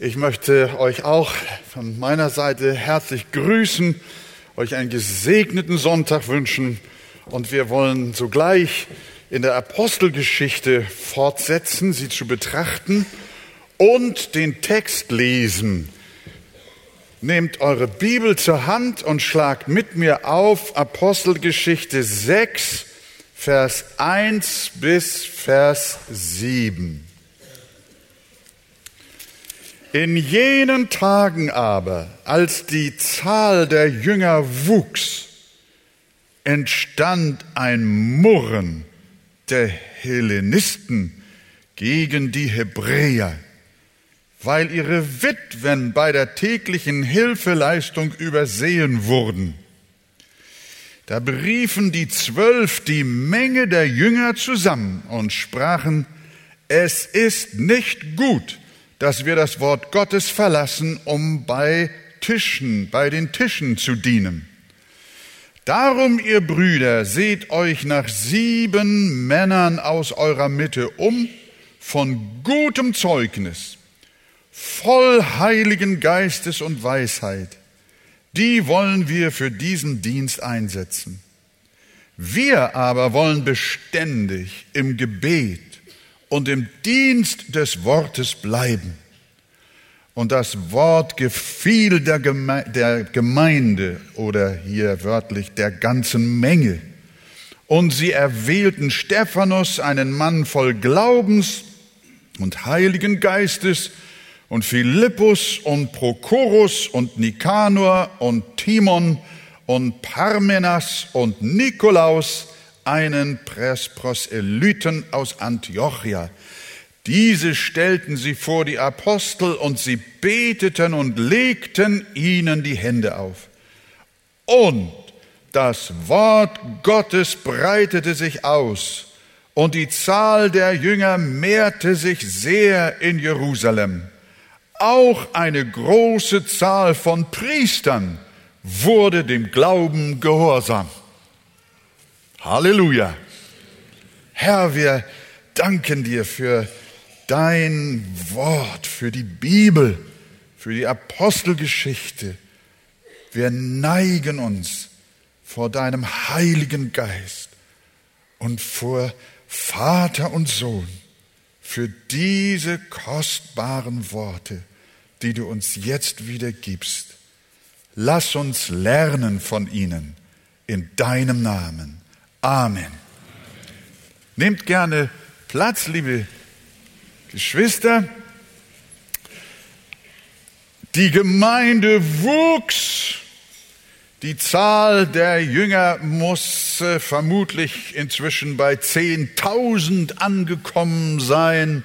Ich möchte euch auch von meiner Seite herzlich grüßen, euch einen gesegneten Sonntag wünschen und wir wollen sogleich in der Apostelgeschichte fortsetzen, sie zu betrachten und den Text lesen. Nehmt eure Bibel zur Hand und schlagt mit mir auf Apostelgeschichte 6, Vers 1 bis Vers 7. In jenen Tagen aber, als die Zahl der Jünger wuchs, entstand ein Murren der Hellenisten gegen die Hebräer, weil ihre Witwen bei der täglichen Hilfeleistung übersehen wurden. Da beriefen die Zwölf die Menge der Jünger zusammen und sprachen, es ist nicht gut, dass wir das Wort Gottes verlassen, um bei Tischen, bei den Tischen zu dienen. Darum, ihr Brüder, seht euch nach sieben Männern aus eurer Mitte um, von gutem Zeugnis, voll heiligen Geistes und Weisheit. Die wollen wir für diesen Dienst einsetzen. Wir aber wollen beständig im Gebet und im Dienst des Wortes bleiben. Und das Wort gefiel der, Geme der Gemeinde oder hier wörtlich der ganzen Menge. Und sie erwählten Stephanus, einen Mann voll Glaubens und Heiligen Geistes, und Philippus und Prochorus und Nikanor und Timon und Parmenas und Nikolaus, einen Presproselyten aus Antiochia. Diese stellten sie vor die Apostel und sie beteten und legten ihnen die Hände auf. Und das Wort Gottes breitete sich aus und die Zahl der Jünger mehrte sich sehr in Jerusalem. Auch eine große Zahl von Priestern wurde dem Glauben gehorsam. Halleluja. Herr, wir danken dir für dein Wort, für die Bibel, für die Apostelgeschichte. Wir neigen uns vor deinem Heiligen Geist und vor Vater und Sohn für diese kostbaren Worte, die du uns jetzt wieder gibst. Lass uns lernen von ihnen in deinem Namen. Amen. Nehmt gerne Platz, liebe Geschwister. Die Gemeinde wuchs. Die Zahl der Jünger muss äh, vermutlich inzwischen bei 10.000 angekommen sein.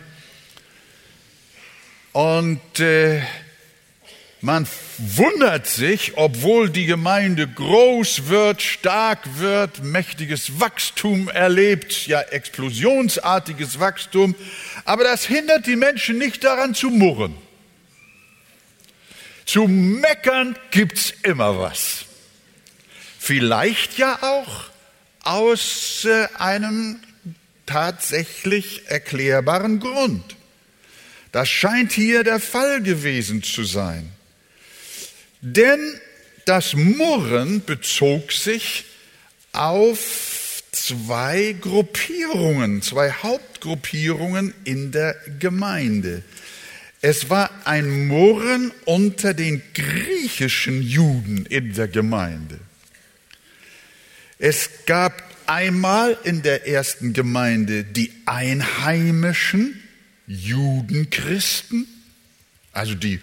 Und äh, man wundert sich, obwohl die Gemeinde groß wird, stark wird, mächtiges Wachstum erlebt, ja explosionsartiges Wachstum, aber das hindert die Menschen nicht daran zu murren. Zu meckern gibt's immer was. Vielleicht ja auch aus äh, einem tatsächlich erklärbaren Grund. Das scheint hier der Fall gewesen zu sein. Denn das Murren bezog sich auf zwei Gruppierungen, zwei Hauptgruppierungen in der Gemeinde. Es war ein Murren unter den griechischen Juden in der Gemeinde. Es gab einmal in der ersten Gemeinde die einheimischen Judenchristen, also die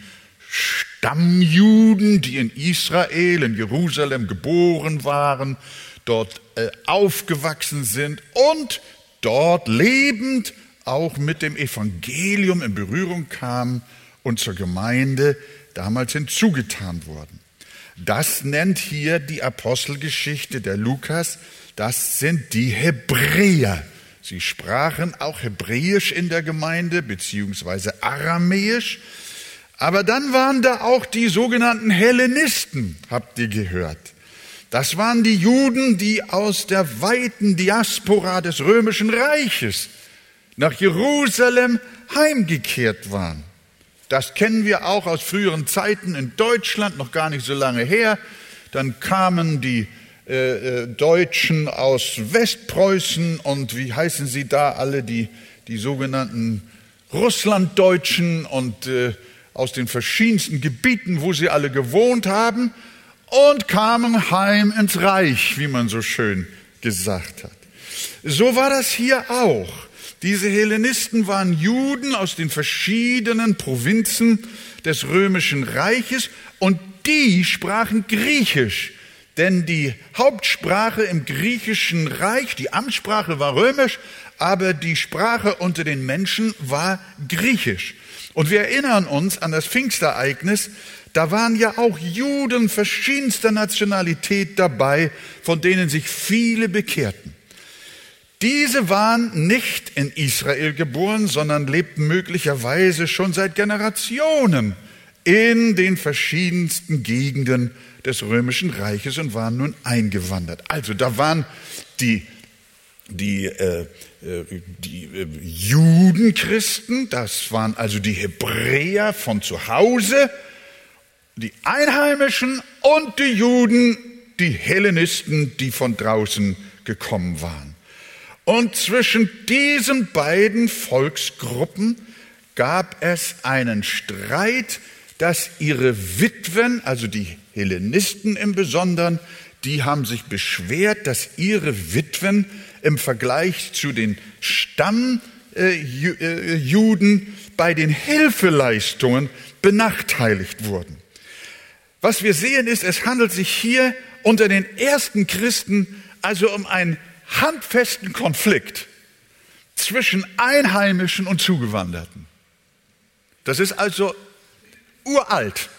Stammjuden, die in Israel, in Jerusalem geboren waren, dort äh, aufgewachsen sind und dort lebend auch mit dem Evangelium in Berührung kamen und zur Gemeinde damals hinzugetan wurden. Das nennt hier die Apostelgeschichte der Lukas, das sind die Hebräer. Sie sprachen auch Hebräisch in der Gemeinde, beziehungsweise Aramäisch. Aber dann waren da auch die sogenannten Hellenisten, habt ihr gehört. Das waren die Juden, die aus der weiten Diaspora des römischen Reiches nach Jerusalem heimgekehrt waren. Das kennen wir auch aus früheren Zeiten in Deutschland, noch gar nicht so lange her. Dann kamen die äh, äh, Deutschen aus Westpreußen und wie heißen sie da alle, die, die sogenannten Russlanddeutschen und äh, aus den verschiedensten Gebieten, wo sie alle gewohnt haben und kamen heim ins Reich, wie man so schön gesagt hat. So war das hier auch. Diese Hellenisten waren Juden aus den verschiedenen Provinzen des römischen Reiches und die sprachen Griechisch. Denn die Hauptsprache im griechischen Reich, die Amtssprache war römisch, aber die Sprache unter den Menschen war griechisch. Und wir erinnern uns an das Pfingstereignis, da waren ja auch Juden verschiedenster Nationalität dabei, von denen sich viele bekehrten. Diese waren nicht in Israel geboren, sondern lebten möglicherweise schon seit Generationen in den verschiedensten Gegenden des römischen Reiches und waren nun eingewandert. Also da waren die, die, äh, äh, die äh, Judenchristen, das waren also die Hebräer von zu Hause, die Einheimischen und die Juden, die Hellenisten, die von draußen gekommen waren. Und zwischen diesen beiden Volksgruppen gab es einen Streit, dass ihre Witwen, also die Hellenisten im Besonderen, die haben sich beschwert, dass ihre Witwen im Vergleich zu den Stammbjuden äh, bei den Hilfeleistungen benachteiligt wurden. Was wir sehen ist, es handelt sich hier unter den ersten Christen also um einen handfesten Konflikt zwischen Einheimischen und Zugewanderten. Das ist also uralt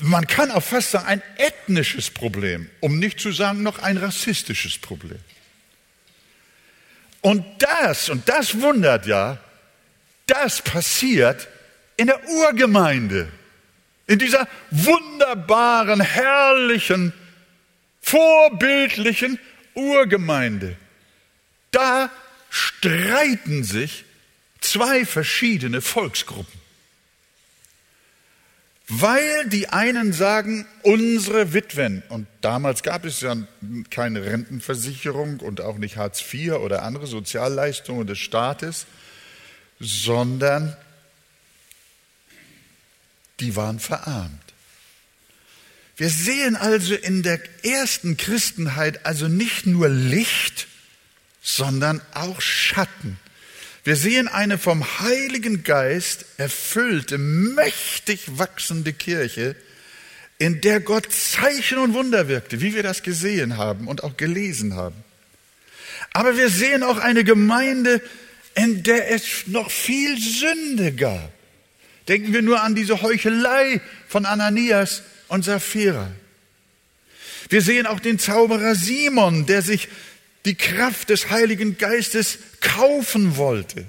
man kann auch fast sagen, ein ethnisches Problem, um nicht zu sagen noch ein rassistisches Problem. Und das, und das wundert ja, das passiert in der Urgemeinde, in dieser wunderbaren, herrlichen, vorbildlichen Urgemeinde. Da streiten sich zwei verschiedene Volksgruppen. Weil die einen sagen, unsere Witwen, und damals gab es ja keine Rentenversicherung und auch nicht Hartz IV oder andere Sozialleistungen des Staates, sondern die waren verarmt. Wir sehen also in der ersten Christenheit also nicht nur Licht, sondern auch Schatten. Wir sehen eine vom Heiligen Geist erfüllte, mächtig wachsende Kirche, in der Gott Zeichen und Wunder wirkte, wie wir das gesehen haben und auch gelesen haben. Aber wir sehen auch eine Gemeinde, in der es noch viel Sünde gab. Denken wir nur an diese Heuchelei von Ananias und Sapphira. Wir sehen auch den Zauberer Simon, der sich die Kraft des Heiligen Geistes kaufen wollte.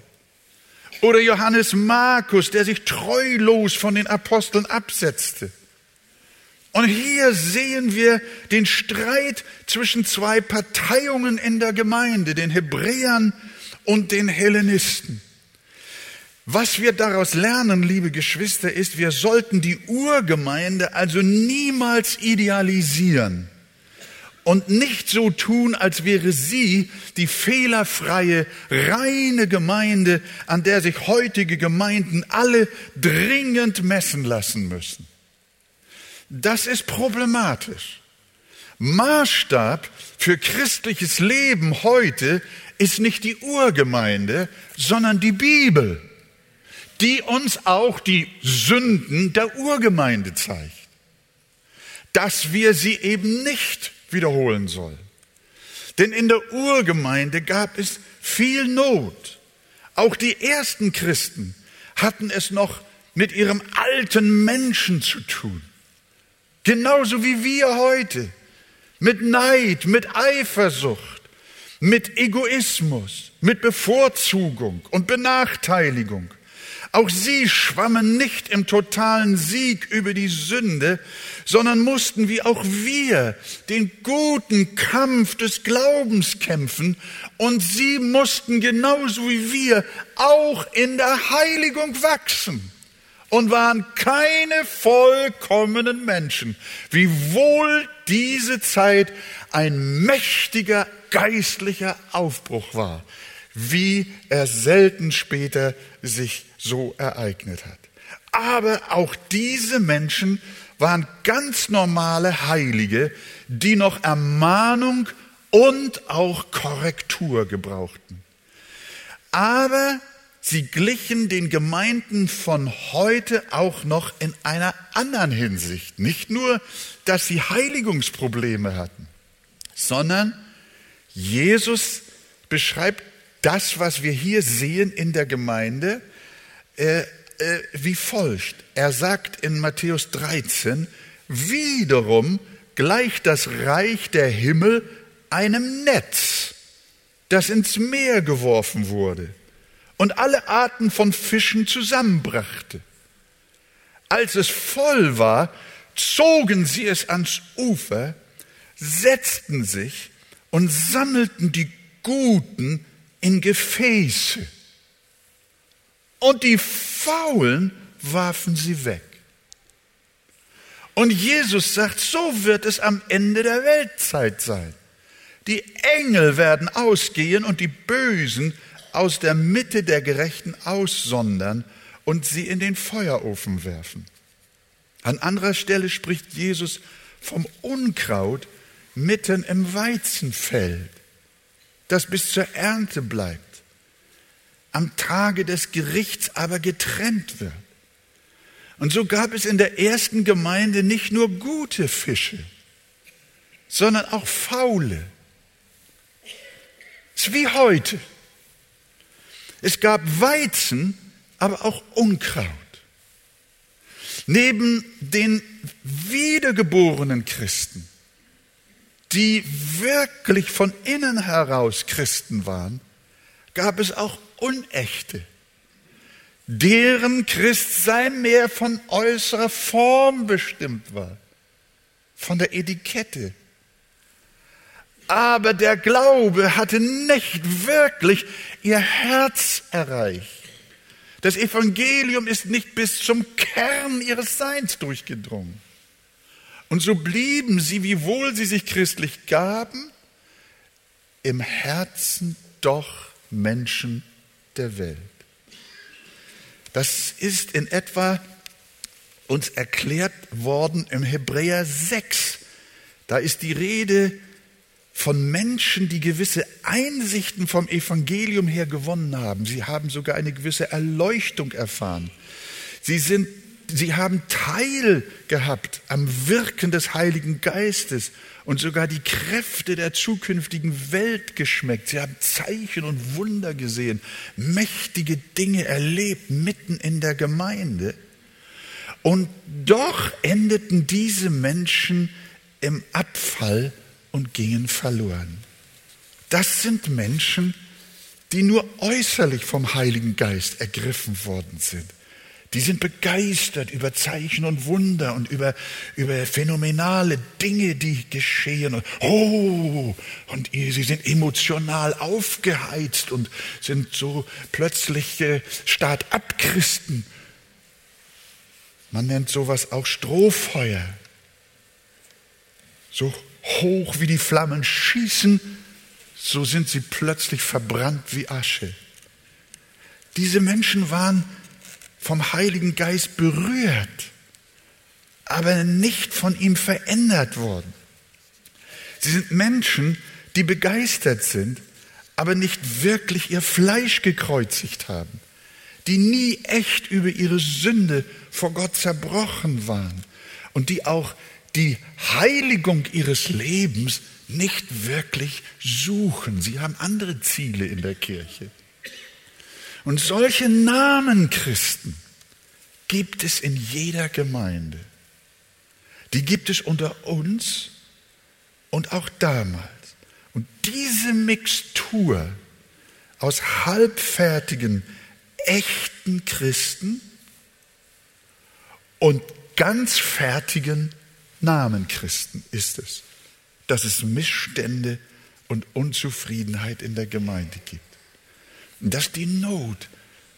Oder Johannes Markus, der sich treulos von den Aposteln absetzte. Und hier sehen wir den Streit zwischen zwei Parteiungen in der Gemeinde, den Hebräern und den Hellenisten. Was wir daraus lernen, liebe Geschwister, ist, wir sollten die Urgemeinde also niemals idealisieren und nicht so tun, als wäre sie die fehlerfreie, reine Gemeinde, an der sich heutige Gemeinden alle dringend messen lassen müssen. Das ist problematisch. Maßstab für christliches Leben heute ist nicht die Urgemeinde, sondern die Bibel, die uns auch die Sünden der Urgemeinde zeigt. Dass wir sie eben nicht wiederholen soll. Denn in der Urgemeinde gab es viel Not. Auch die ersten Christen hatten es noch mit ihrem alten Menschen zu tun. Genauso wie wir heute. Mit Neid, mit Eifersucht, mit Egoismus, mit Bevorzugung und Benachteiligung. Auch sie schwammen nicht im totalen Sieg über die Sünde, sondern mussten wie auch wir den guten Kampf des Glaubens kämpfen. Und sie mussten genauso wie wir auch in der Heiligung wachsen und waren keine vollkommenen Menschen, wiewohl diese Zeit ein mächtiger geistlicher Aufbruch war, wie er selten später sich so ereignet hat. Aber auch diese Menschen waren ganz normale Heilige, die noch Ermahnung und auch Korrektur gebrauchten. Aber sie glichen den Gemeinden von heute auch noch in einer anderen Hinsicht. Nicht nur, dass sie Heiligungsprobleme hatten, sondern Jesus beschreibt das, was wir hier sehen in der Gemeinde, äh, äh, wie folgt. Er sagt in Matthäus 13, wiederum gleicht das Reich der Himmel einem Netz, das ins Meer geworfen wurde und alle Arten von Fischen zusammenbrachte. Als es voll war, zogen sie es ans Ufer, setzten sich und sammelten die Guten in Gefäße. Und die Faulen warfen sie weg. Und Jesus sagt, so wird es am Ende der Weltzeit sein. Die Engel werden ausgehen und die Bösen aus der Mitte der Gerechten aussondern und sie in den Feuerofen werfen. An anderer Stelle spricht Jesus vom Unkraut mitten im Weizenfeld das bis zur Ernte bleibt, am Tage des Gerichts aber getrennt wird. Und so gab es in der ersten Gemeinde nicht nur gute Fische, sondern auch faule. Es ist wie heute. Es gab Weizen, aber auch Unkraut. Neben den wiedergeborenen Christen die wirklich von innen heraus Christen waren, gab es auch Unechte, deren Christsein mehr von äußerer Form bestimmt war, von der Etikette. Aber der Glaube hatte nicht wirklich ihr Herz erreicht. Das Evangelium ist nicht bis zum Kern ihres Seins durchgedrungen. Und so blieben sie, wiewohl sie sich christlich gaben, im Herzen doch Menschen der Welt. Das ist in etwa uns erklärt worden im Hebräer 6. Da ist die Rede von Menschen, die gewisse Einsichten vom Evangelium her gewonnen haben. Sie haben sogar eine gewisse Erleuchtung erfahren. Sie sind sie haben Teil gehabt am Wirken des Heiligen Geistes und sogar die Kräfte der zukünftigen Welt geschmeckt. Sie haben Zeichen und Wunder gesehen, mächtige Dinge erlebt mitten in der Gemeinde. Und doch endeten diese Menschen im Abfall und gingen verloren. Das sind Menschen, die nur äußerlich vom Heiligen Geist ergriffen worden sind. Die sind begeistert über Zeichen und Wunder und über, über phänomenale Dinge, die geschehen. Und, oh, und sie sind emotional aufgeheizt und sind so plötzlich Start-up-Christen. Man nennt sowas auch Strohfeuer. So hoch wie die Flammen schießen, so sind sie plötzlich verbrannt wie Asche. Diese Menschen waren vom Heiligen Geist berührt, aber nicht von ihm verändert worden. Sie sind Menschen, die begeistert sind, aber nicht wirklich ihr Fleisch gekreuzigt haben, die nie echt über ihre Sünde vor Gott zerbrochen waren und die auch die Heiligung ihres Lebens nicht wirklich suchen. Sie haben andere Ziele in der Kirche. Und solche Namen Christen gibt es in jeder Gemeinde. Die gibt es unter uns und auch damals. Und diese Mixtur aus halbfertigen, echten Christen und ganz fertigen Namenchristen ist es, dass es Missstände und Unzufriedenheit in der Gemeinde gibt. Und dass die Not,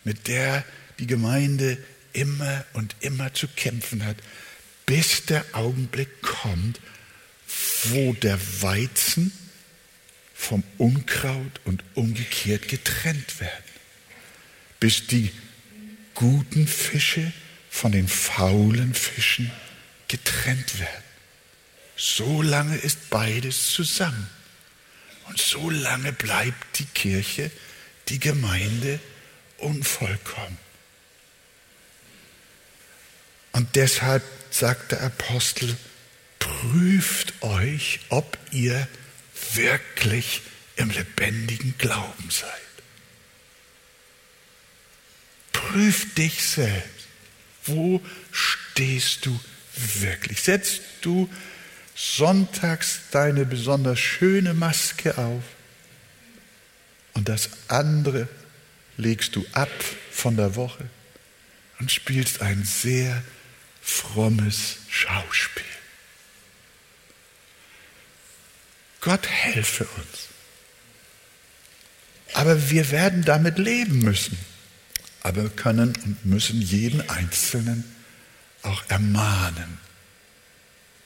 mit der die Gemeinde immer und immer zu kämpfen hat, bis der Augenblick kommt, wo der Weizen vom Unkraut und umgekehrt getrennt werden, bis die guten Fische von den faulen Fischen getrennt werden. So lange ist beides zusammen. Und so lange bleibt die Kirche, die Gemeinde unvollkommen. Und deshalb sagt der Apostel, prüft euch, ob ihr wirklich im lebendigen Glauben seid. Prüf dich selbst. Wo stehst du wirklich? Setzt du sonntags deine besonders schöne Maske auf und das andere legst du ab von der Woche und spielst ein sehr frommes Schauspiel. Gott helfe uns. Aber wir werden damit leben müssen. Aber können und müssen jeden Einzelnen auch ermahnen,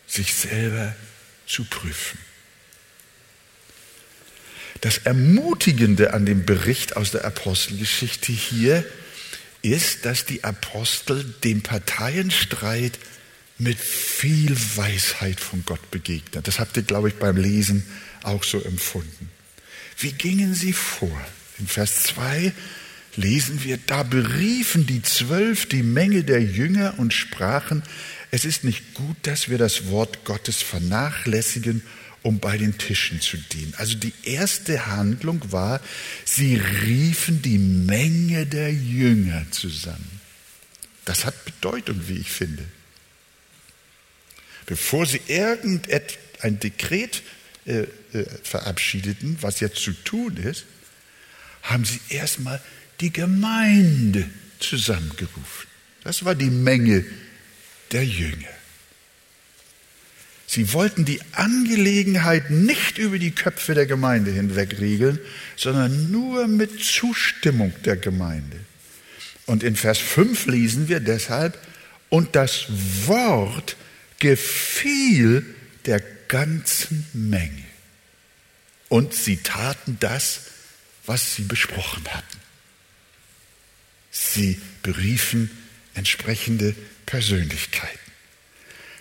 sich selber zu prüfen. Das Ermutigende an dem Bericht aus der Apostelgeschichte hier ist, dass die Apostel dem Parteienstreit mit viel Weisheit von Gott begegnen. Das habt ihr, glaube ich, beim Lesen auch so empfunden. Wie gingen sie vor? In Vers 2 lesen wir, da beriefen die Zwölf die Menge der Jünger und sprachen, es ist nicht gut, dass wir das Wort Gottes vernachlässigen, um bei den Tischen zu dienen. Also die erste Handlung war, sie riefen die Menge der Jünger zusammen. Das hat Bedeutung, wie ich finde. Bevor sie irgendein Dekret äh, äh, verabschiedeten, was jetzt zu tun ist, haben sie erstmal die Gemeinde zusammengerufen. Das war die Menge der Jünger. Sie wollten die Angelegenheit nicht über die Köpfe der Gemeinde hinweg regeln, sondern nur mit Zustimmung der Gemeinde. Und in Vers 5 lesen wir deshalb, und das Wort gefiel der ganzen Menge. Und sie taten das, was sie besprochen hatten. Sie beriefen entsprechende Persönlichkeiten.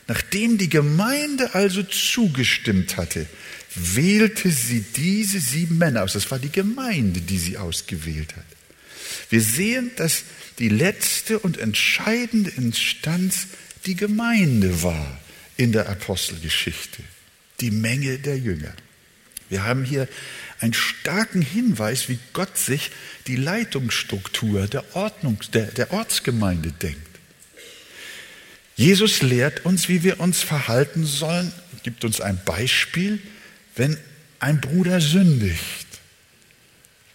Nachdem die Gemeinde also zugestimmt hatte, wählte sie diese sieben Männer aus. Das war die Gemeinde, die sie ausgewählt hat. Wir sehen, dass die letzte und entscheidende Instanz die Gemeinde war in der Apostelgeschichte, die Menge der Jünger. Wir haben hier einen starken Hinweis, wie Gott sich die Leitungsstruktur der, Ordnung, der, der Ortsgemeinde denkt. Jesus lehrt uns, wie wir uns verhalten sollen, gibt uns ein Beispiel, wenn ein Bruder sündigt.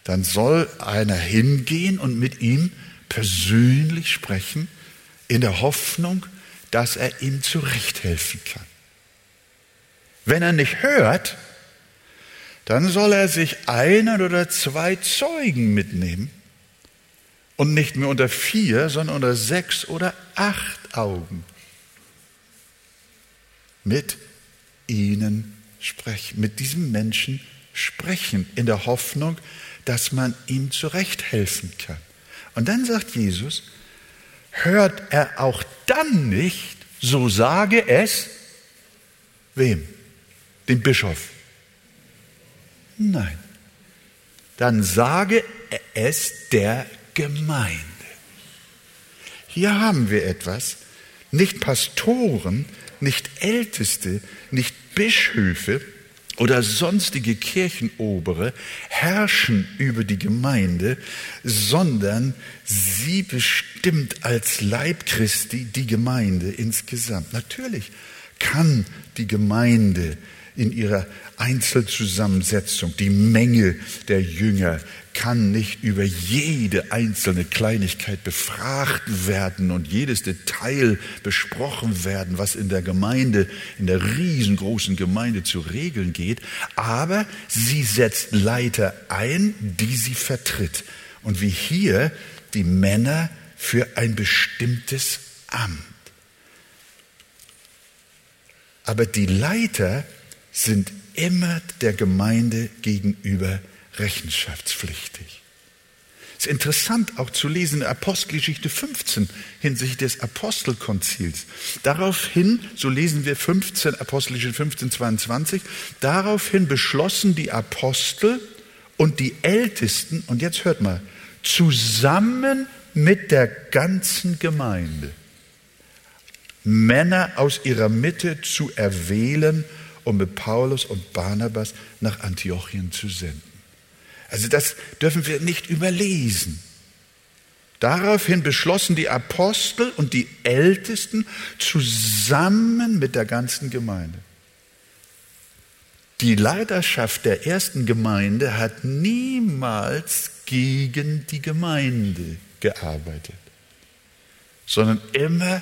Dann soll einer hingehen und mit ihm persönlich sprechen, in der Hoffnung, dass er ihm zurechthelfen kann. Wenn er nicht hört, dann soll er sich einen oder zwei Zeugen mitnehmen und nicht mehr unter vier, sondern unter sechs oder acht Augen mit ihnen sprechen, mit diesem Menschen sprechen, in der Hoffnung, dass man ihm zurechthelfen kann. Und dann sagt Jesus, hört er auch dann nicht, so sage es wem? Dem Bischof. Nein. Dann sage es der Gemeinde. Hier haben wir etwas, nicht Pastoren, nicht Älteste, nicht Bischöfe oder sonstige Kirchenobere herrschen über die Gemeinde, sondern sie bestimmt als Leib Christi die Gemeinde insgesamt. Natürlich kann die Gemeinde in ihrer Einzelzusammensetzung. Die Menge der Jünger kann nicht über jede einzelne Kleinigkeit befragt werden und jedes Detail besprochen werden, was in der Gemeinde, in der riesengroßen Gemeinde zu regeln geht. Aber sie setzt Leiter ein, die sie vertritt. Und wie hier die Männer für ein bestimmtes Amt. Aber die Leiter sind immer der Gemeinde gegenüber rechenschaftspflichtig. Es ist interessant auch zu lesen in Apostelgeschichte 15 hinsichtlich des Apostelkonzils. Daraufhin, so lesen wir 15, Apostelgeschichte 15, 22, daraufhin beschlossen die Apostel und die Ältesten, und jetzt hört mal, zusammen mit der ganzen Gemeinde Männer aus ihrer Mitte zu erwählen, um mit Paulus und Barnabas nach Antiochien zu senden. Also das dürfen wir nicht überlesen. Daraufhin beschlossen die Apostel und die Ältesten zusammen mit der ganzen Gemeinde. Die Leiterschaft der ersten Gemeinde hat niemals gegen die Gemeinde gearbeitet, sondern immer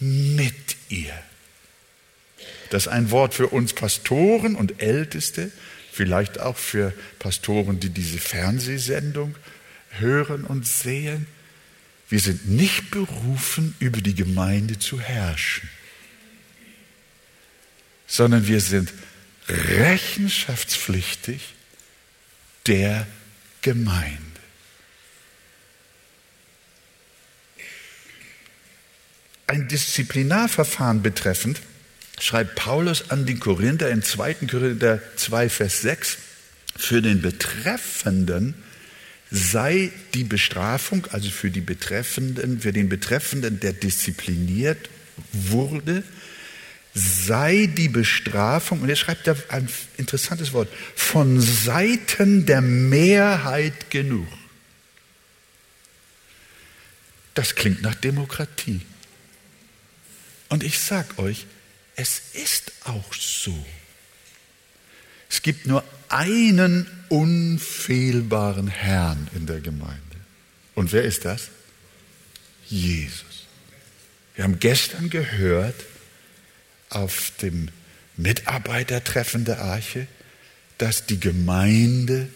mit ihr. Das ist ein Wort für uns Pastoren und Älteste, vielleicht auch für Pastoren, die diese Fernsehsendung hören und sehen. Wir sind nicht berufen, über die Gemeinde zu herrschen, sondern wir sind rechenschaftspflichtig der Gemeinde. Ein Disziplinarverfahren betreffend schreibt Paulus an die Korinther in 2. Korinther 2, Vers 6, für den Betreffenden sei die Bestrafung, also für die Betreffenden, für den Betreffenden, der diszipliniert wurde, sei die Bestrafung, und er schreibt da ein interessantes Wort, von Seiten der Mehrheit genug. Das klingt nach Demokratie. Und ich sage euch, es ist auch so. Es gibt nur einen unfehlbaren Herrn in der Gemeinde. Und wer ist das? Jesus. Wir haben gestern gehört auf dem Mitarbeitertreffen der Arche, dass die Gemeinde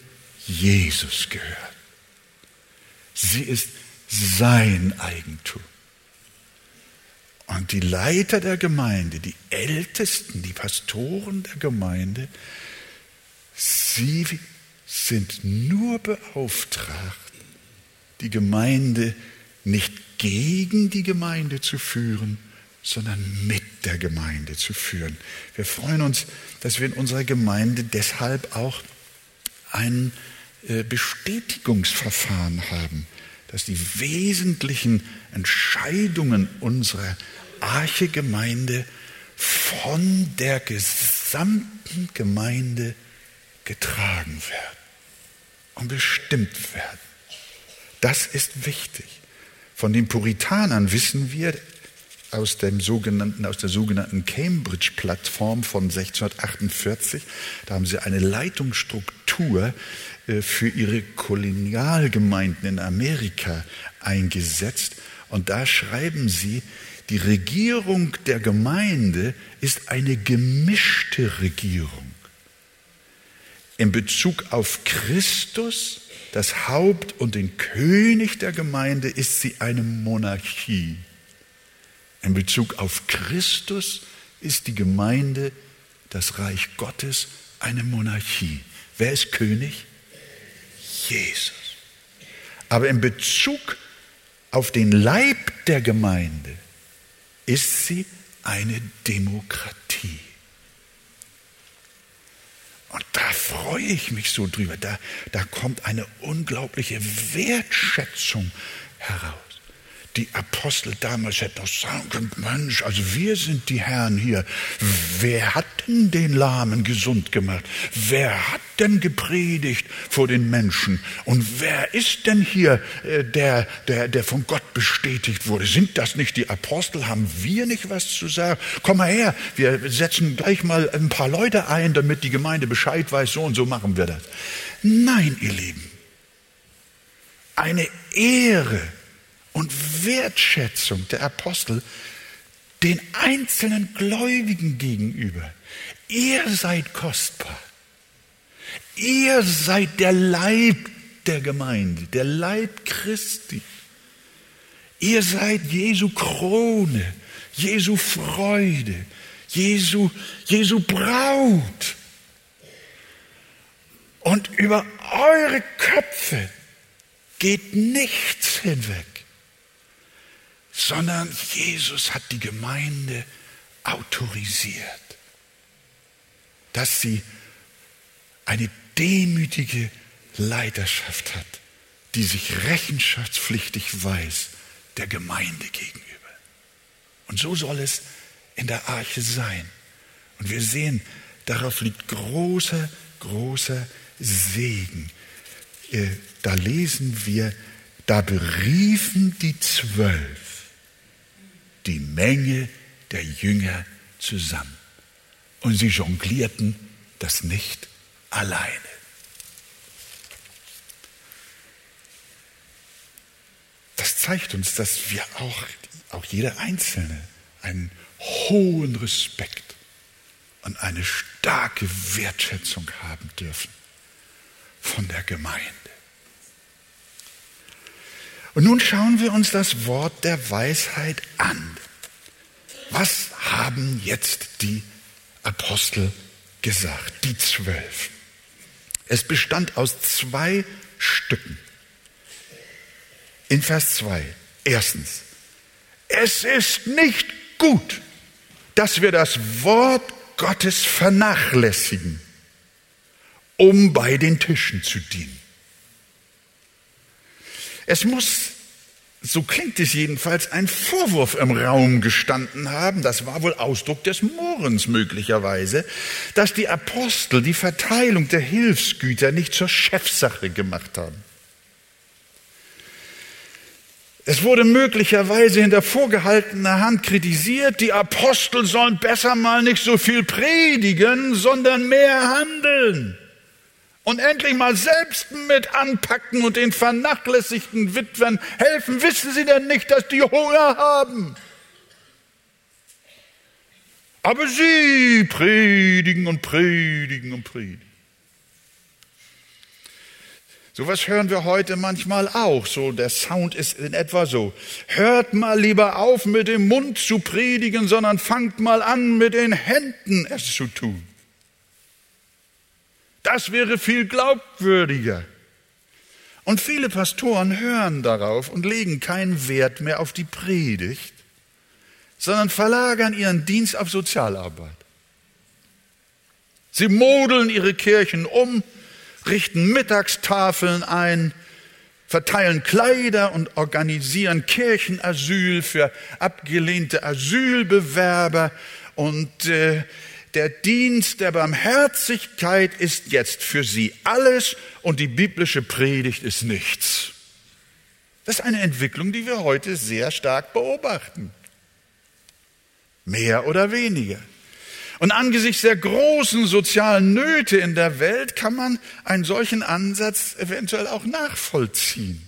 Jesus gehört. Sie ist sein Eigentum. Und die Leiter der Gemeinde, die Ältesten, die Pastoren der Gemeinde, sie sind nur beauftragt, die Gemeinde nicht gegen die Gemeinde zu führen, sondern mit der Gemeinde zu führen. Wir freuen uns, dass wir in unserer Gemeinde deshalb auch ein äh, Bestätigungsverfahren haben, dass die wesentlichen Entscheidungen unserer Arche-Gemeinde von der gesamten Gemeinde getragen werden und bestimmt werden. Das ist wichtig. Von den Puritanern wissen wir aus, dem sogenannten, aus der sogenannten Cambridge-Plattform von 1648, da haben sie eine Leitungsstruktur äh, für ihre Kolonialgemeinden in Amerika eingesetzt. Und da schreiben sie, die Regierung der Gemeinde ist eine gemischte Regierung. In Bezug auf Christus, das Haupt und den König der Gemeinde, ist sie eine Monarchie. In Bezug auf Christus ist die Gemeinde, das Reich Gottes, eine Monarchie. Wer ist König? Jesus. Aber in Bezug auf den Leib der Gemeinde ist sie eine Demokratie. Und da freue ich mich so drüber. Da, da kommt eine unglaubliche Wertschätzung heraus. Die Apostel damals hätten noch sagen können, Mensch, also wir sind die Herren hier. Wer hat denn den Lahmen gesund gemacht? Wer hat denn gepredigt vor den Menschen? Und wer ist denn hier äh, der, der, der von Gott bestätigt wurde? Sind das nicht die Apostel? Haben wir nicht was zu sagen? Komm mal her, wir setzen gleich mal ein paar Leute ein, damit die Gemeinde Bescheid weiß, so und so machen wir das. Nein, ihr Lieben, eine Ehre und Wertschätzung der Apostel den einzelnen Gläubigen gegenüber. Ihr seid kostbar. Ihr seid der Leib der Gemeinde, der Leib Christi. Ihr seid Jesu Krone, Jesu Freude, Jesu, Jesu Braut. Und über eure Köpfe geht nichts hinweg sondern Jesus hat die Gemeinde autorisiert, dass sie eine demütige Leiterschaft hat, die sich rechenschaftspflichtig weiß der Gemeinde gegenüber. Und so soll es in der Arche sein. Und wir sehen, darauf liegt großer, großer Segen. Äh, da lesen wir, da beriefen die Zwölf die Menge der Jünger zusammen. Und sie jonglierten das nicht alleine. Das zeigt uns, dass wir auch, auch jeder Einzelne einen hohen Respekt und eine starke Wertschätzung haben dürfen von der Gemeinde. Und nun schauen wir uns das Wort der Weisheit an. Was haben jetzt die Apostel gesagt, die zwölf? Es bestand aus zwei Stücken. In Vers 2. Erstens, es ist nicht gut, dass wir das Wort Gottes vernachlässigen, um bei den Tischen zu dienen. Es muss, so klingt es jedenfalls, ein Vorwurf im Raum gestanden haben, das war wohl Ausdruck des Mohrens möglicherweise, dass die Apostel die Verteilung der Hilfsgüter nicht zur Chefsache gemacht haben. Es wurde möglicherweise hinter vorgehaltener Hand kritisiert, die Apostel sollen besser mal nicht so viel predigen, sondern mehr handeln und endlich mal selbst mit anpacken und den vernachlässigten Witwen helfen. Wissen Sie denn nicht, dass die Hunger haben? Aber Sie predigen und predigen und predigen. Sowas hören wir heute manchmal auch. So, der Sound ist in etwa so. Hört mal lieber auf, mit dem Mund zu predigen, sondern fangt mal an, mit den Händen es zu tun. Das wäre viel glaubwürdiger. Und viele Pastoren hören darauf und legen keinen Wert mehr auf die Predigt, sondern verlagern ihren Dienst auf Sozialarbeit. Sie modeln ihre Kirchen um, richten Mittagstafeln ein, verteilen Kleider und organisieren Kirchenasyl für abgelehnte Asylbewerber und äh, der Dienst der Barmherzigkeit ist jetzt für sie alles und die biblische Predigt ist nichts. Das ist eine Entwicklung, die wir heute sehr stark beobachten. Mehr oder weniger. Und angesichts der großen sozialen Nöte in der Welt kann man einen solchen Ansatz eventuell auch nachvollziehen.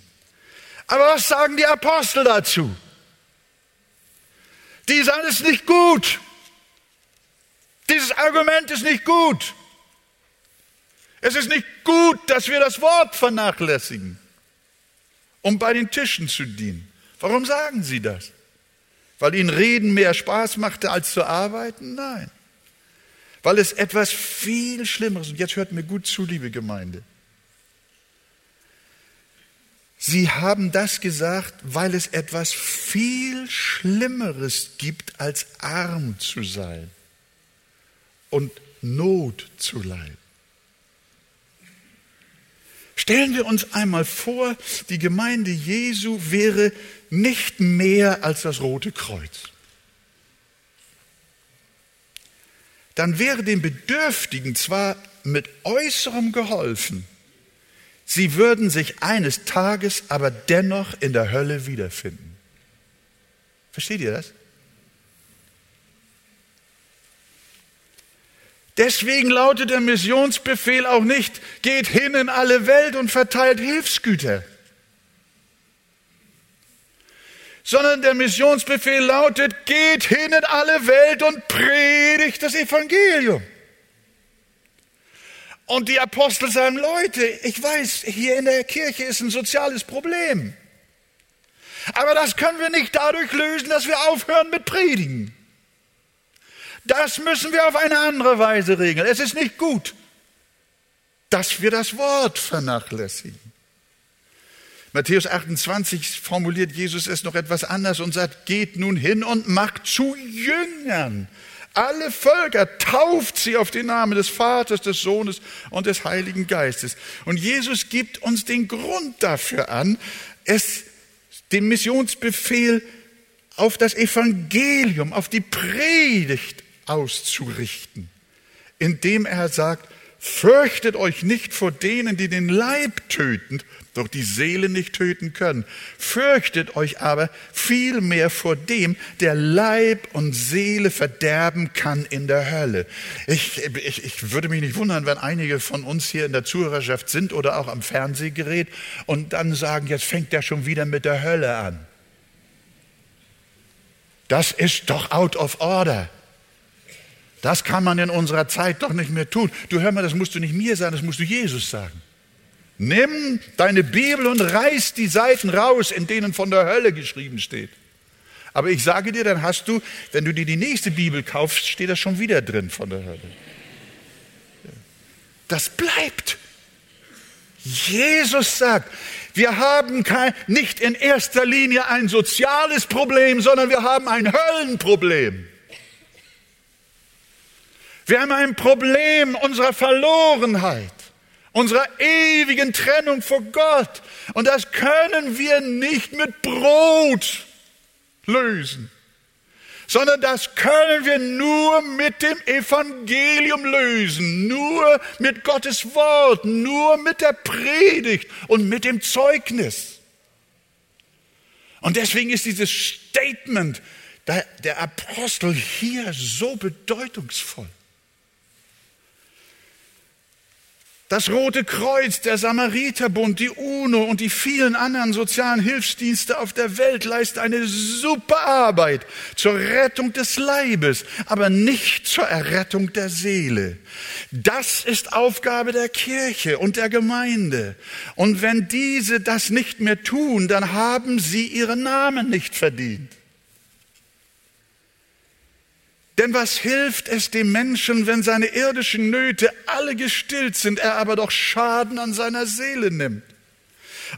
Aber was sagen die Apostel dazu? Die sagen es nicht gut. Dieses Argument ist nicht gut. Es ist nicht gut, dass wir das Wort vernachlässigen, um bei den Tischen zu dienen. Warum sagen Sie das? Weil Ihnen Reden mehr Spaß machte als zu arbeiten? Nein. Weil es etwas viel Schlimmeres, und jetzt hört mir gut zu, liebe Gemeinde. Sie haben das gesagt, weil es etwas viel Schlimmeres gibt, als arm zu sein und Not zu leiden. Stellen wir uns einmal vor, die Gemeinde Jesu wäre nicht mehr als das Rote Kreuz. Dann wäre den Bedürftigen zwar mit äußerem geholfen, sie würden sich eines Tages aber dennoch in der Hölle wiederfinden. Versteht ihr das? Deswegen lautet der Missionsbefehl auch nicht, geht hin in alle Welt und verteilt Hilfsgüter, sondern der Missionsbefehl lautet, geht hin in alle Welt und predigt das Evangelium. Und die Apostel sagen, Leute, ich weiß, hier in der Kirche ist ein soziales Problem. Aber das können wir nicht dadurch lösen, dass wir aufhören mit Predigen. Das müssen wir auf eine andere Weise regeln. Es ist nicht gut, dass wir das Wort vernachlässigen. Matthäus 28 formuliert Jesus es noch etwas anders und sagt, geht nun hin und macht zu Jüngern alle Völker, tauft sie auf den Namen des Vaters, des Sohnes und des Heiligen Geistes. Und Jesus gibt uns den Grund dafür an, es, den Missionsbefehl auf das Evangelium, auf die Predigt auszurichten, indem er sagt, fürchtet euch nicht vor denen, die den Leib töten, doch die Seele nicht töten können. Fürchtet euch aber vielmehr vor dem, der Leib und Seele verderben kann in der Hölle. Ich, ich, ich würde mich nicht wundern, wenn einige von uns hier in der Zuhörerschaft sind oder auch am Fernsehgerät und dann sagen, jetzt fängt er schon wieder mit der Hölle an. Das ist doch out of order. Das kann man in unserer Zeit doch nicht mehr tun. Du hör mal, das musst du nicht mir sagen, das musst du Jesus sagen. Nimm deine Bibel und reiß die Seiten raus, in denen von der Hölle geschrieben steht. Aber ich sage dir, dann hast du, wenn du dir die nächste Bibel kaufst, steht das schon wieder drin von der Hölle. Das bleibt. Jesus sagt, wir haben kein, nicht in erster Linie ein soziales Problem, sondern wir haben ein Höllenproblem. Wir haben ein Problem unserer Verlorenheit, unserer ewigen Trennung vor Gott. Und das können wir nicht mit Brot lösen, sondern das können wir nur mit dem Evangelium lösen, nur mit Gottes Wort, nur mit der Predigt und mit dem Zeugnis. Und deswegen ist dieses Statement der Apostel hier so bedeutungsvoll. Das Rote Kreuz, der Samariterbund, die UNO und die vielen anderen sozialen Hilfsdienste auf der Welt leisten eine super Arbeit zur Rettung des Leibes, aber nicht zur Errettung der Seele. Das ist Aufgabe der Kirche und der Gemeinde. Und wenn diese das nicht mehr tun, dann haben sie ihren Namen nicht verdient. Denn was hilft es dem Menschen, wenn seine irdischen Nöte alle gestillt sind, er aber doch Schaden an seiner Seele nimmt?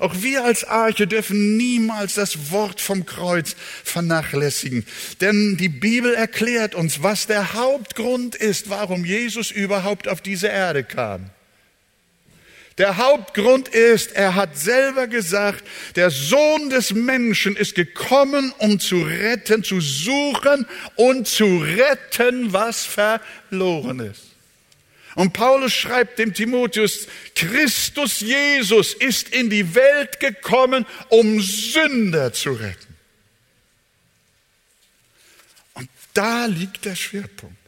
Auch wir als Arche dürfen niemals das Wort vom Kreuz vernachlässigen. Denn die Bibel erklärt uns, was der Hauptgrund ist, warum Jesus überhaupt auf diese Erde kam. Der Hauptgrund ist, er hat selber gesagt, der Sohn des Menschen ist gekommen, um zu retten, zu suchen und zu retten, was verloren ist. Und Paulus schreibt dem Timotheus, Christus Jesus ist in die Welt gekommen, um Sünder zu retten. Und da liegt der Schwerpunkt.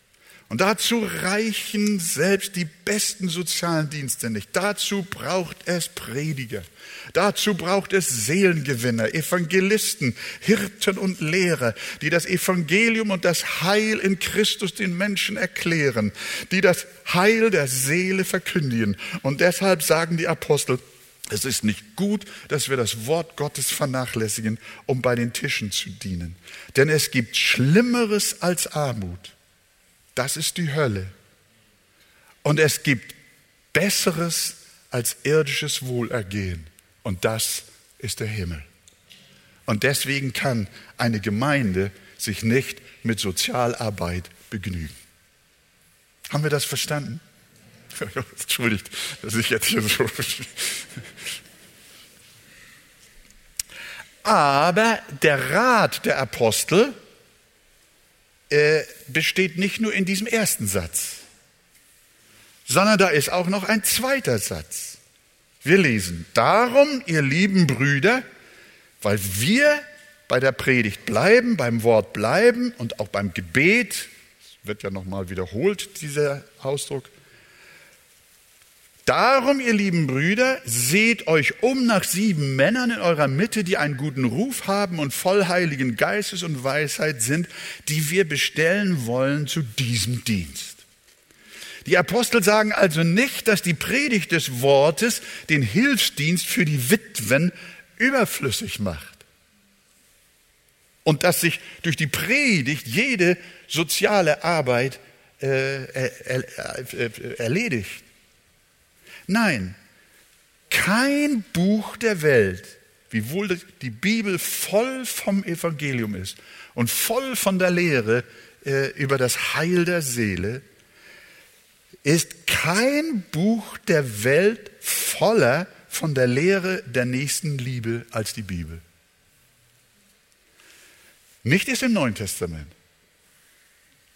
Und dazu reichen selbst die besten sozialen Dienste nicht. Dazu braucht es Prediger. Dazu braucht es Seelengewinner, Evangelisten, Hirten und Lehrer, die das Evangelium und das Heil in Christus den Menschen erklären, die das Heil der Seele verkündigen. Und deshalb sagen die Apostel, es ist nicht gut, dass wir das Wort Gottes vernachlässigen, um bei den Tischen zu dienen. Denn es gibt Schlimmeres als Armut. Das ist die Hölle. Und es gibt Besseres als irdisches Wohlergehen. Und das ist der Himmel. Und deswegen kann eine Gemeinde sich nicht mit Sozialarbeit begnügen. Haben wir das verstanden? Entschuldigt, dass ich jetzt hier so. Aber der Rat der Apostel äh, besteht nicht nur in diesem ersten Satz, sondern da ist auch noch ein zweiter Satz. Wir lesen, darum, ihr lieben Brüder, weil wir bei der Predigt bleiben, beim Wort bleiben und auch beim Gebet, wird ja nochmal wiederholt, dieser Ausdruck, Darum, ihr lieben Brüder, seht euch um nach sieben Männern in eurer Mitte, die einen guten Ruf haben und voll heiligen Geistes und Weisheit sind, die wir bestellen wollen zu diesem Dienst. Die Apostel sagen also nicht, dass die Predigt des Wortes den Hilfsdienst für die Witwen überflüssig macht und dass sich durch die Predigt jede soziale Arbeit äh, er, er, erledigt. Nein, kein Buch der Welt, wiewohl die Bibel voll vom Evangelium ist und voll von der Lehre äh, über das Heil der Seele, ist kein Buch der Welt voller von der Lehre der nächsten Liebe als die Bibel. Nicht ist im Neuen Testament.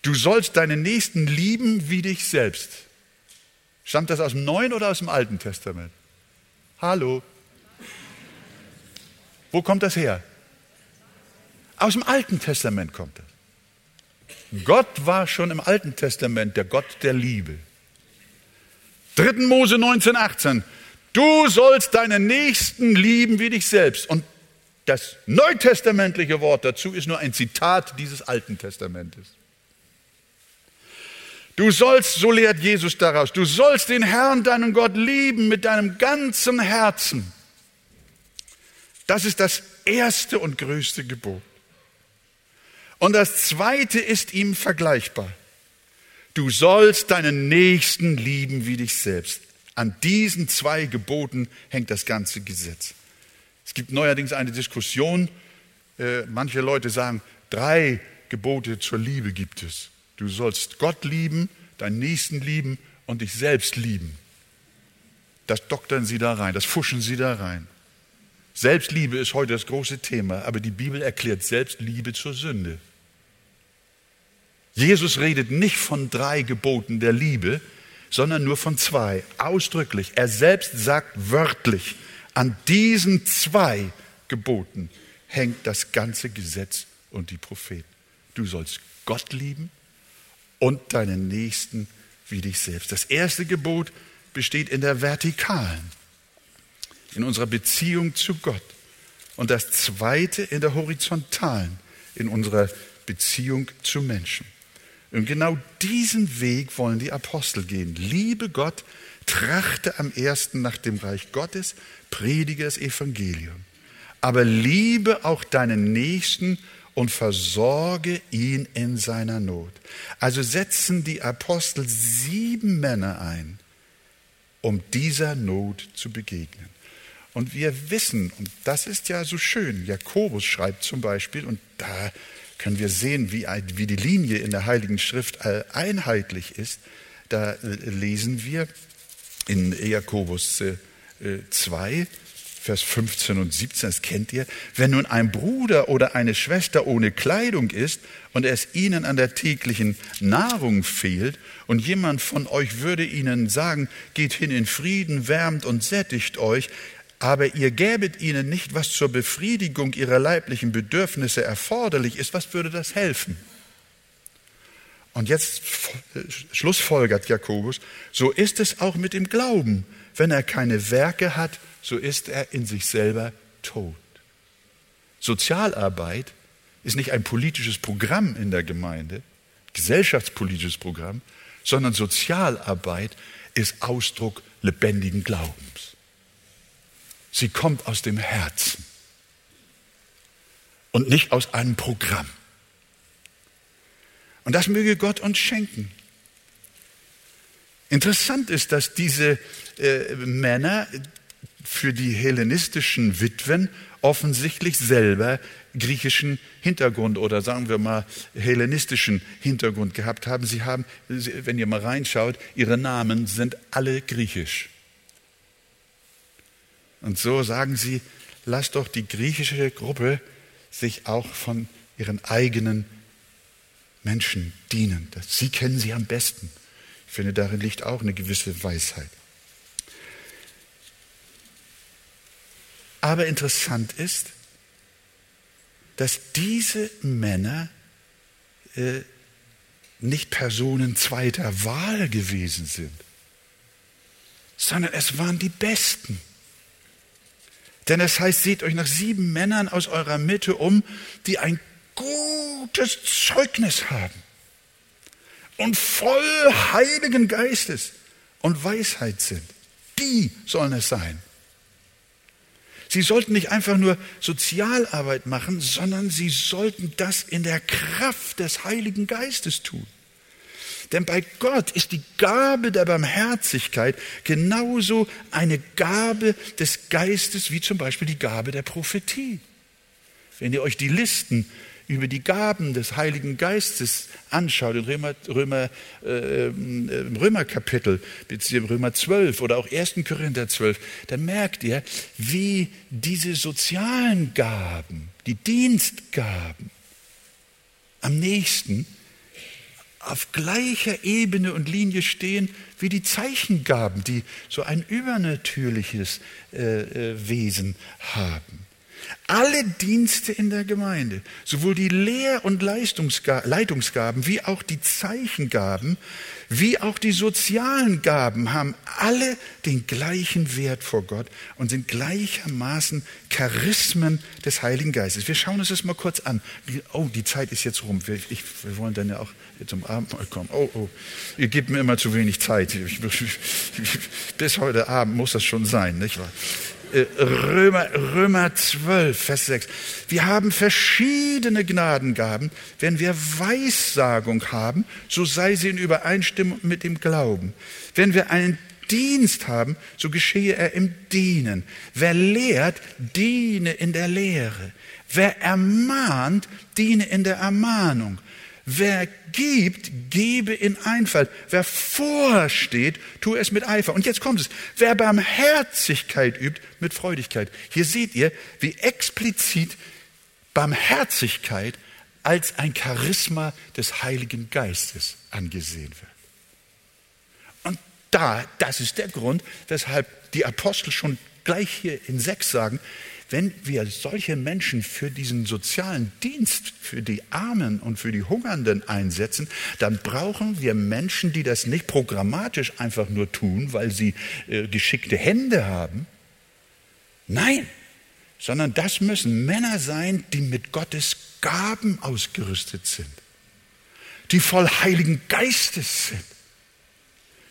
Du sollst deinen Nächsten lieben wie dich selbst. Stammt das aus dem Neuen oder aus dem Alten Testament? Hallo? Wo kommt das her? Aus dem Alten Testament kommt das. Gott war schon im Alten Testament der Gott der Liebe. 3. Mose 19, 18. Du sollst deinen Nächsten lieben wie dich selbst. Und das neutestamentliche Wort dazu ist nur ein Zitat dieses Alten Testamentes. Du sollst, so lehrt Jesus daraus, du sollst den Herrn, deinen Gott lieben mit deinem ganzen Herzen. Das ist das erste und größte Gebot. Und das zweite ist ihm vergleichbar. Du sollst deinen Nächsten lieben wie dich selbst. An diesen zwei Geboten hängt das ganze Gesetz. Es gibt neuerdings eine Diskussion. Äh, manche Leute sagen, drei Gebote zur Liebe gibt es. Du sollst Gott lieben, deinen Nächsten lieben und dich selbst lieben. Das doktern sie da rein, das fuschen sie da rein. Selbstliebe ist heute das große Thema, aber die Bibel erklärt Selbstliebe zur Sünde. Jesus redet nicht von drei Geboten der Liebe, sondern nur von zwei, ausdrücklich. Er selbst sagt wörtlich, an diesen zwei Geboten hängt das ganze Gesetz und die Propheten. Du sollst Gott lieben und deinen Nächsten wie dich selbst. Das erste Gebot besteht in der Vertikalen, in unserer Beziehung zu Gott. Und das zweite in der Horizontalen, in unserer Beziehung zu Menschen. Und genau diesen Weg wollen die Apostel gehen. Liebe Gott, trachte am ersten nach dem Reich Gottes, predige das Evangelium. Aber liebe auch deinen Nächsten und versorge ihn in seiner Not. Also setzen die Apostel sieben Männer ein, um dieser Not zu begegnen. Und wir wissen, und das ist ja so schön, Jakobus schreibt zum Beispiel, und da können wir sehen, wie, wie die Linie in der Heiligen Schrift einheitlich ist, da lesen wir in Jakobus 2, Vers 15 und 17, das kennt ihr. Wenn nun ein Bruder oder eine Schwester ohne Kleidung ist und es ihnen an der täglichen Nahrung fehlt und jemand von euch würde ihnen sagen, geht hin in Frieden, wärmt und sättigt euch, aber ihr gäbet ihnen nicht, was zur Befriedigung ihrer leiblichen Bedürfnisse erforderlich ist, was würde das helfen? Und jetzt schlussfolgert Jakobus, so ist es auch mit dem Glauben. Wenn er keine Werke hat, so ist er in sich selber tot. Sozialarbeit ist nicht ein politisches Programm in der Gemeinde, gesellschaftspolitisches Programm, sondern Sozialarbeit ist Ausdruck lebendigen Glaubens. Sie kommt aus dem Herzen und nicht aus einem Programm. Und das möge Gott uns schenken. Interessant ist, dass diese äh, Männer für die hellenistischen Witwen offensichtlich selber griechischen Hintergrund oder sagen wir mal hellenistischen Hintergrund gehabt haben. Sie haben, wenn ihr mal reinschaut, ihre Namen sind alle griechisch. Und so sagen sie, lasst doch die griechische Gruppe sich auch von ihren eigenen Menschen dienen. Sie kennen sie am besten. Ich finde, darin liegt auch eine gewisse Weisheit. Aber interessant ist, dass diese Männer äh, nicht Personen zweiter Wahl gewesen sind, sondern es waren die Besten. Denn es heißt, seht euch nach sieben Männern aus eurer Mitte um, die ein gutes Zeugnis haben und voll Heiligen Geistes und Weisheit sind. Die sollen es sein. Sie sollten nicht einfach nur Sozialarbeit machen, sondern sie sollten das in der Kraft des Heiligen Geistes tun. Denn bei Gott ist die Gabe der Barmherzigkeit genauso eine Gabe des Geistes wie zum Beispiel die Gabe der Prophetie. Wenn ihr euch die Listen über die Gaben des Heiligen Geistes anschaut, im Römer, Römer, äh, im Römerkapitel, beziehungsweise Römer 12 oder auch 1. Korinther 12, dann merkt ihr, wie diese sozialen Gaben, die Dienstgaben am nächsten auf gleicher Ebene und Linie stehen wie die Zeichengaben, die so ein übernatürliches äh, äh, Wesen haben. Alle Dienste in der Gemeinde, sowohl die Lehr- und Leitungsgaben wie auch die Zeichengaben, wie auch die sozialen Gaben haben alle den gleichen Wert vor Gott und sind gleichermaßen Charismen des Heiligen Geistes. Wir schauen uns das mal kurz an. Oh, die Zeit ist jetzt rum. Wir, ich, wir wollen dann ja auch zum Abendmahl kommen. Oh, oh, ihr gebt mir immer zu wenig Zeit. Bis heute Abend muss das schon sein, nicht wahr? Äh, Römer, Römer 12, Vers 6. Wir haben verschiedene Gnadengaben. Wenn wir Weissagung haben, so sei sie in Übereinstimmung mit dem Glauben. Wenn wir einen Dienst haben, so geschehe er im Dienen. Wer lehrt, diene in der Lehre. Wer ermahnt, diene in der Ermahnung. Wer gibt, gebe in Einfalt. Wer vorsteht, tue es mit Eifer. Und jetzt kommt es. Wer Barmherzigkeit übt, mit Freudigkeit. Hier seht ihr, wie explizit Barmherzigkeit als ein Charisma des Heiligen Geistes angesehen wird. Und da, das ist der Grund, weshalb die Apostel schon gleich hier in sechs sagen, wenn wir solche Menschen für diesen sozialen Dienst, für die Armen und für die Hungernden einsetzen, dann brauchen wir Menschen, die das nicht programmatisch einfach nur tun, weil sie äh, geschickte Hände haben. Nein, sondern das müssen Männer sein, die mit Gottes Gaben ausgerüstet sind, die voll Heiligen Geistes sind,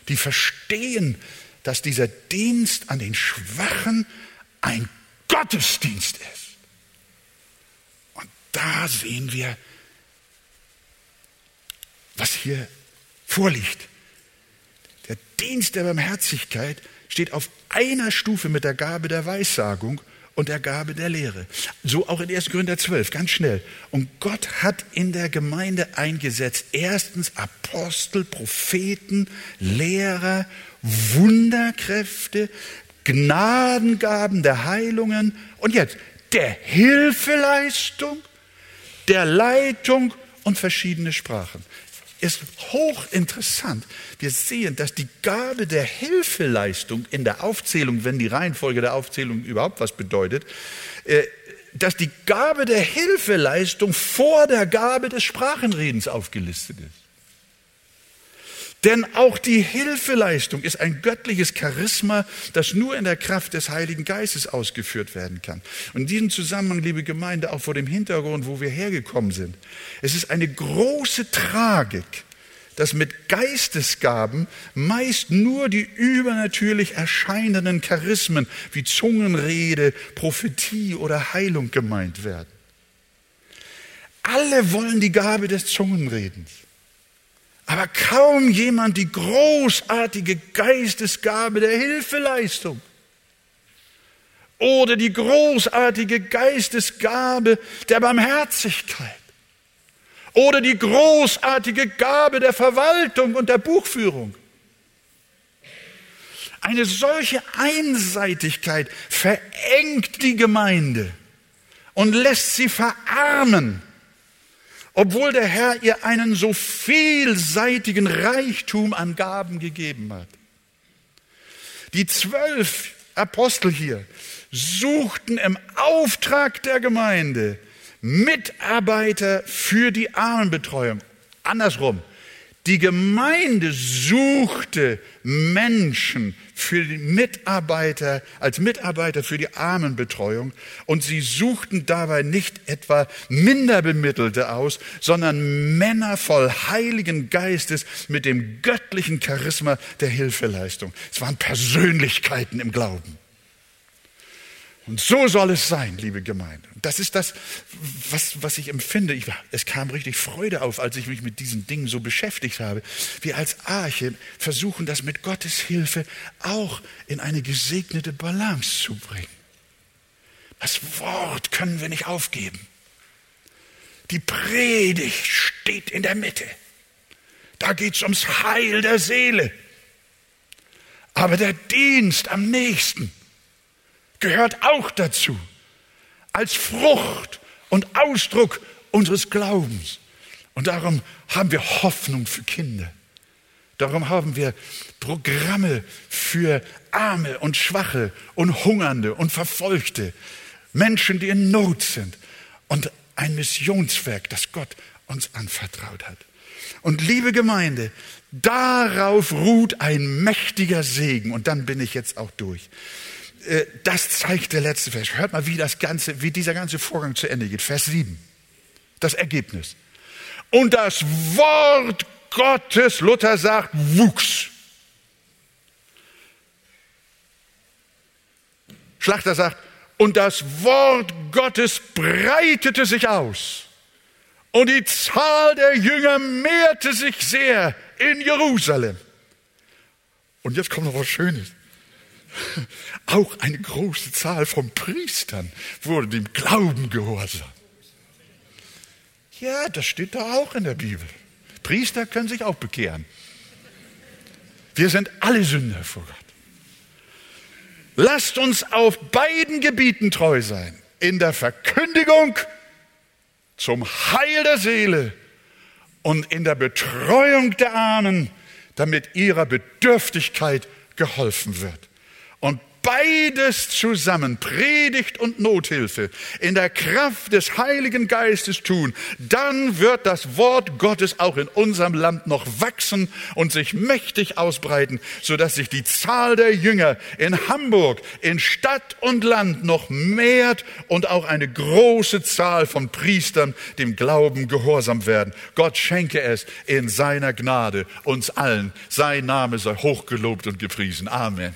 die verstehen, dass dieser Dienst an den Schwachen ein Gottesdienst ist. Und da sehen wir, was hier vorliegt. Der Dienst der Barmherzigkeit steht auf einer Stufe mit der Gabe der Weissagung und der Gabe der Lehre. So auch in 1. Korinther 12, ganz schnell. Und Gott hat in der Gemeinde eingesetzt, erstens Apostel, Propheten, Lehrer, Wunderkräfte, Gnadengaben der Heilungen und jetzt der Hilfeleistung, der Leitung und verschiedene Sprachen. Ist hochinteressant. Wir sehen, dass die Gabe der Hilfeleistung in der Aufzählung, wenn die Reihenfolge der Aufzählung überhaupt was bedeutet, äh, dass die Gabe der Hilfeleistung vor der Gabe des Sprachenredens aufgelistet ist. Denn auch die Hilfeleistung ist ein göttliches Charisma, das nur in der Kraft des Heiligen Geistes ausgeführt werden kann. Und in diesem Zusammenhang, liebe Gemeinde, auch vor dem Hintergrund, wo wir hergekommen sind, es ist eine große Tragik, dass mit Geistesgaben meist nur die übernatürlich erscheinenden Charismen wie Zungenrede, Prophetie oder Heilung gemeint werden. Alle wollen die Gabe des Zungenredens aber kaum jemand die großartige Geistesgabe der Hilfeleistung oder die großartige Geistesgabe der Barmherzigkeit oder die großartige Gabe der Verwaltung und der Buchführung. Eine solche Einseitigkeit verengt die Gemeinde und lässt sie verarmen, obwohl der Herr ihr einen so vielseitigen Reichtum an Gaben gegeben hat. Die zwölf Apostel hier suchten im Auftrag der Gemeinde Mitarbeiter für die Armenbetreuung. Andersrum, die Gemeinde suchte Menschen für die Mitarbeiter, als Mitarbeiter für die Armenbetreuung und sie suchten dabei nicht etwa Minderbemittelte aus, sondern Männer voll Heiligen Geistes mit dem göttlichen Charisma der Hilfeleistung. Es waren Persönlichkeiten im Glauben. Und so soll es sein, liebe Gemeinde. Das ist das, was, was ich empfinde. Ich, es kam richtig Freude auf, als ich mich mit diesen Dingen so beschäftigt habe. Wir als Arche versuchen das mit Gottes Hilfe auch in eine gesegnete Balance zu bringen. Das Wort können wir nicht aufgeben. Die Predigt steht in der Mitte. Da geht es ums Heil der Seele. Aber der Dienst am nächsten, gehört auch dazu, als Frucht und Ausdruck unseres Glaubens. Und darum haben wir Hoffnung für Kinder. Darum haben wir Programme für Arme und Schwache und Hungernde und Verfolgte, Menschen, die in Not sind und ein Missionswerk, das Gott uns anvertraut hat. Und liebe Gemeinde, darauf ruht ein mächtiger Segen. Und dann bin ich jetzt auch durch. Äh, das zeigt der letzte Vers. Hört mal, wie, das ganze, wie dieser ganze Vorgang zu Ende geht. Vers 7. Das Ergebnis. Und das Wort Gottes, Luther sagt, wuchs. Schlachter sagt, und das Wort Gottes breitete sich aus. Und die Zahl der Jünger mehrte sich sehr in Jerusalem. Und jetzt kommt noch was Schönes. Auch eine große Zahl von Priestern wurde dem Glauben gehorsam. Ja, das steht da auch in der Bibel. Priester können sich auch bekehren. Wir sind alle Sünder vor Gott. Lasst uns auf beiden Gebieten treu sein. In der Verkündigung zum Heil der Seele und in der Betreuung der Armen, damit ihrer Bedürftigkeit geholfen wird. Beides zusammen, Predigt und Nothilfe, in der Kraft des Heiligen Geistes tun, dann wird das Wort Gottes auch in unserem Land noch wachsen und sich mächtig ausbreiten, sodass sich die Zahl der Jünger in Hamburg, in Stadt und Land noch mehrt und auch eine große Zahl von Priestern dem Glauben gehorsam werden. Gott schenke es in seiner Gnade uns allen. Sein Name sei hochgelobt und gepriesen. Amen.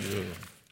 Yeah.